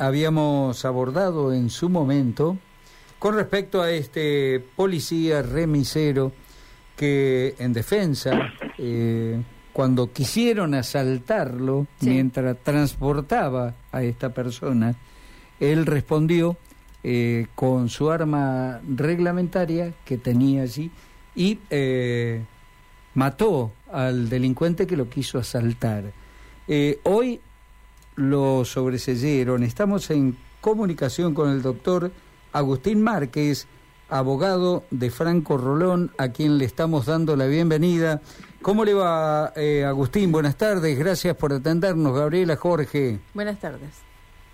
habíamos abordado en su momento con respecto a este policía remisero que en defensa, eh, cuando quisieron asaltarlo mientras transportaba a esta persona, él respondió eh, con su arma reglamentaria que tenía allí y eh, mató al delincuente que lo quiso asaltar. hoy lo sobreseyeron. Estamos en comunicación con el doctor Agustín Márquez, abogado de Franco Rolón, a quien le estamos dando la bienvenida. ¿Cómo le va, eh, Agustín? Buenas tardes, gracias por atendernos. Gabriela, Jorge. Buenas tardes.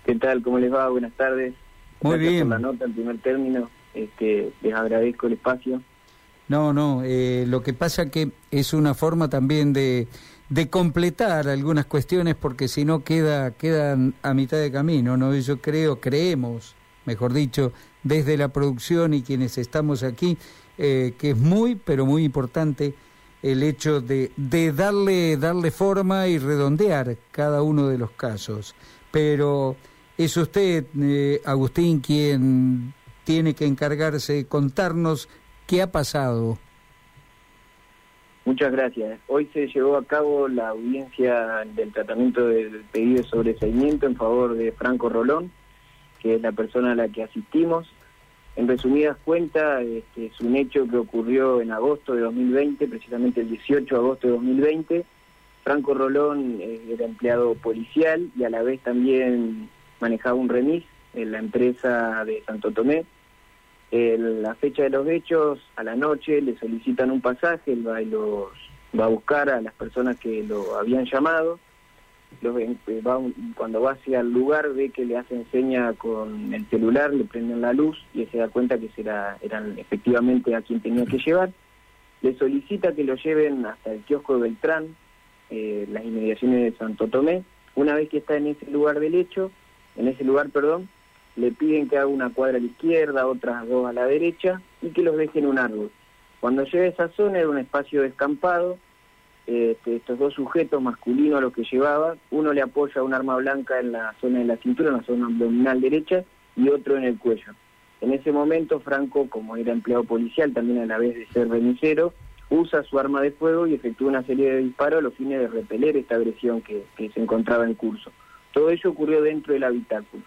¿Qué tal? ¿Cómo les va? Buenas tardes. Muy bien. Por la nota en primer término, este, les agradezco el espacio. No, no, eh, lo que pasa que es una forma también de de completar algunas cuestiones porque si no queda quedan a mitad de camino, ¿no? Yo creo, creemos, mejor dicho, desde la producción y quienes estamos aquí, eh, que es muy, pero muy importante el hecho de, de darle, darle forma y redondear cada uno de los casos. Pero es usted, eh, Agustín, quien tiene que encargarse de contarnos qué ha pasado Muchas gracias. Hoy se llevó a cabo la audiencia del tratamiento del pedido de sobreseimiento en favor de Franco Rolón, que es la persona a la que asistimos. En resumidas cuentas, este, es un hecho que ocurrió en agosto de 2020, precisamente el 18 de agosto de 2020. Franco Rolón eh, era empleado policial y a la vez también manejaba un remis en la empresa de Santo Tomé la fecha de los hechos, a la noche le solicitan un pasaje, él va, y los, va a buscar a las personas que lo habían llamado. Eh, cuando va hacia el lugar ve que le hacen seña con el celular, le prenden la luz y se da cuenta que será, eran efectivamente a quien tenía que llevar. Le solicita que lo lleven hasta el kiosco de Beltrán, eh, las inmediaciones de Santo Tomé. Una vez que está en ese lugar del hecho, en ese lugar, perdón, le piden que haga una cuadra a la izquierda, otras dos a la derecha y que los deje en un árbol. Cuando llega a esa zona era un espacio descampado, este, estos dos sujetos masculinos a los que llevaba, uno le apoya un arma blanca en la zona de la cintura, en la zona abdominal derecha, y otro en el cuello. En ese momento Franco, como era empleado policial, también a la vez de ser remisero, usa su arma de fuego y efectúa una serie de disparos a los fines de repeler esta agresión que se encontraba en curso. Todo ello ocurrió dentro del habitáculo.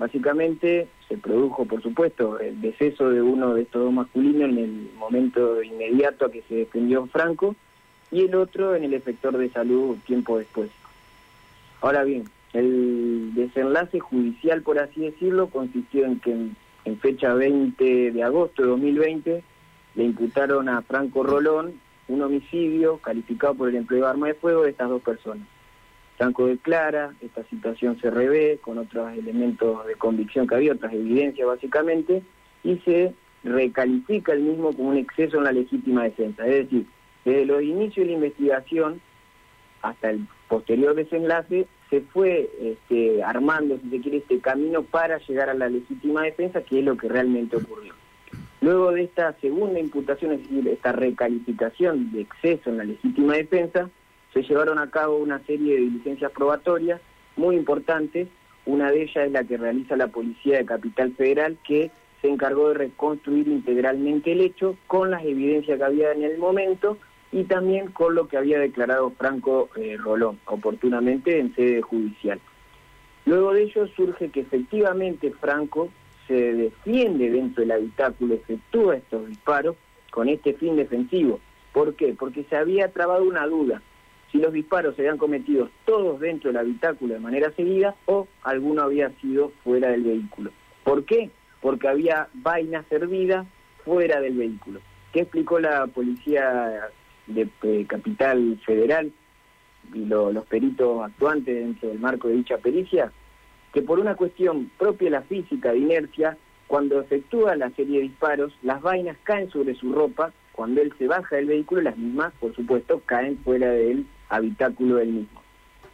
Básicamente se produjo, por supuesto, el deceso de uno de estos dos masculinos en el momento inmediato a que se defendió Franco y el otro en el efector de salud tiempo después. Ahora bien, el desenlace judicial, por así decirlo, consistió en que en, fecha 20 de agosto de 2020 le imputaron a Franco Rolón un homicidio calificado por el empleo de arma de fuego de estas dos personas. Franco declara, esta situación se revé con otros elementos de convicción que había, otras evidencias básicamente, y se recalifica el mismo como un exceso en la legítima defensa. Es decir, desde los inicios de la investigación hasta el posterior desenlace, se fue este, armando, si se quiere, este camino para llegar a la legítima defensa, que es lo que realmente ocurrió. Luego de esta segunda imputación, es decir, esta recalificación de exceso en la legítima defensa, se llevaron a cabo una serie de diligencias probatorias muy importantes. Una de ellas es la que realiza la Policía de Capital Federal, que se encargó de reconstruir integralmente el hecho con las evidencias que había en el momento y también con lo que había declarado Franco eh, Rolón oportunamente en sede judicial. Luego de ello surge que efectivamente Franco se defiende dentro del habitáculo, efectúa estos disparos con este fin defensivo. ¿Por qué? Porque se había trabado una duda si los disparos se habían cometido todos dentro del habitáculo de manera seguida o alguno había sido fuera del vehículo. ¿Por qué? Porque había vaina servida fuera del vehículo. ¿Qué explicó la policía de eh, Capital Federal y los peritos actuantes dentro del marco de dicha pericia? Que por una cuestión propia de la física de inercia, cuando efectúa la serie de disparos, las vainas caen sobre su ropa, cuando él se baja del vehículo, las mismas, por supuesto, caen fuera del habitáculo del mismo.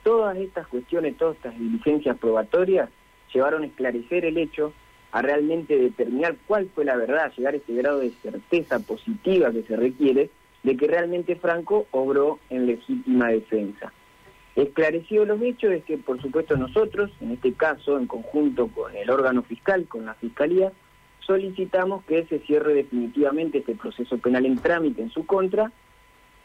Todas estas cuestiones, todas estas diligencias probatorias llevaron a esclarecer el hecho, a realmente determinar cuál fue la verdad, llegar a este grado de certeza positiva que se requiere de que realmente Franco obró en legítima defensa. Esclarecido los hechos es que, por supuesto, nosotros, en este caso, en conjunto con el órgano fiscal, con la Fiscalía, solicitamos que se cierre definitivamente este proceso penal en trámite en su contra,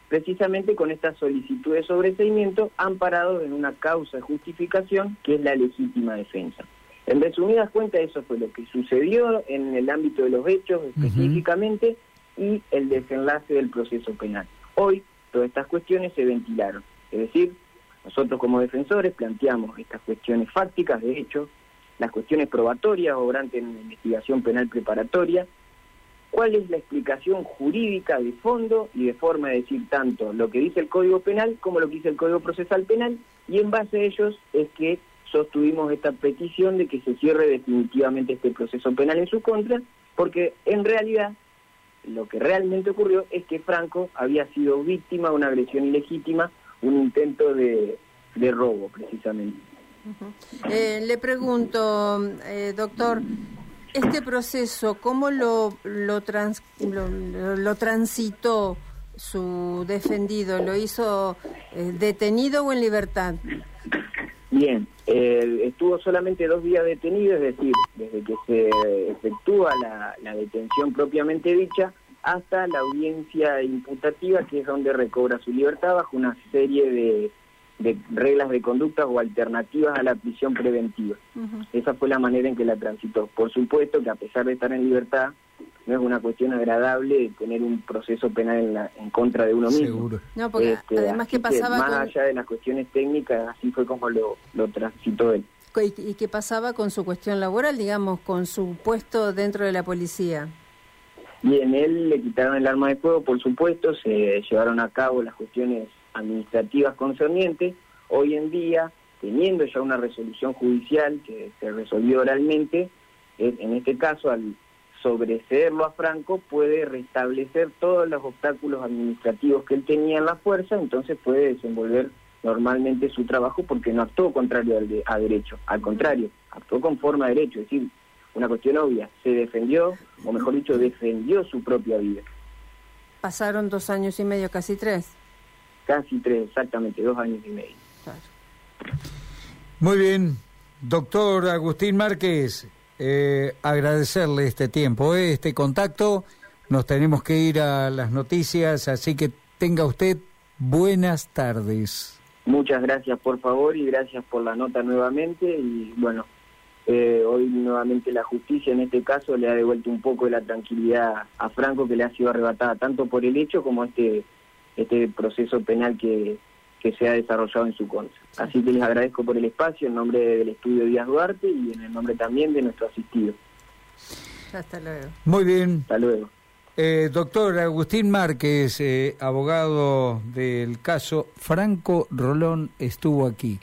precisamente con esta solicitud de sobreseimiento amparado en una causa de justificación que es la legítima defensa. En resumidas cuentas, eso fue lo que sucedió en el ámbito de los hechos específicamente y el desenlace del proceso penal. Hoy todas estas cuestiones se ventilaron, es decir, nosotros como defensores planteamos estas cuestiones fácticas de hecho, las cuestiones probatorias obrantes en investigación penal preparatoria, cuál es la explicación jurídica de fondo y de forma de decir tanto lo que dice el Código Penal como lo que dice el Código Procesal Penal, y en base a ellos es que sostuvimos esta petición de que se cierre definitivamente este proceso penal en su contra, porque en realidad lo que realmente ocurrió es que Franco había sido víctima de una agresión ilegítima, un intento de, robo precisamente. Eh, le pregunto, eh, doctor, este proceso, ¿cómo lo, lo, lo, transitó su defendido? ¿Lo hizo eh, detenido o en libertad? Bien, estuvo solamente dos días detenido, es decir, desde que se efectúa la, la, detención propiamente dicha hasta la audiencia imputativa, que es donde recobra su libertad bajo una serie de, de reglas de conducta o alternativas a la prisión preventiva. Esa fue la manera en que la transitó. Por supuesto que a pesar de estar en libertad, no es una cuestión agradable tener un proceso penal en, la, en contra de uno mismo. No, porque este, además que pasaba más allá de las cuestiones técnicas, así fue como lo, lo transitó él. ¿Y qué pasaba con su cuestión laboral, digamos, con su puesto dentro de la policía? Bien, él le quitaron el arma de fuego, por supuesto, se llevaron a cabo las cuestiones administrativas concernientes. Hoy en día, teniendo ya una resolución judicial que se resolvió oralmente, en este caso, al sobrecederlo a Franco, puede restablecer todos los obstáculos administrativos que él tenía en la fuerza, entonces puede desenvolver normalmente su trabajo porque no actuó contrario al a derecho, al contrario, actuó conforme a derecho, es decir, una cuestión obvia, se defendió, o mejor dicho, defendió su propia vida. Pasaron dos años y medio, casi tres. Casi tres, exactamente, dos años y medio. Muy bien, doctor Agustín Márquez, eh, agradecerle este tiempo, eh, este contacto. Nos tenemos que ir a las noticias, así que tenga usted buenas tardes. Muchas gracias por favor y gracias por la nota nuevamente y bueno, eh, hoy nuevamente la justicia en este caso le ha devuelto un poco de la tranquilidad a Franco que le ha sido arrebatada tanto por el hecho como este este proceso penal que, que se ha desarrollado en su contra. Así que les agradezco por el espacio en nombre del estudio Díaz Duarte y en el nombre también de nuestro asistido. Hasta luego. Muy bien. Hasta luego. Eh, doctor Agustín Márquez, eh, abogado del caso Franco Rolón, estuvo aquí.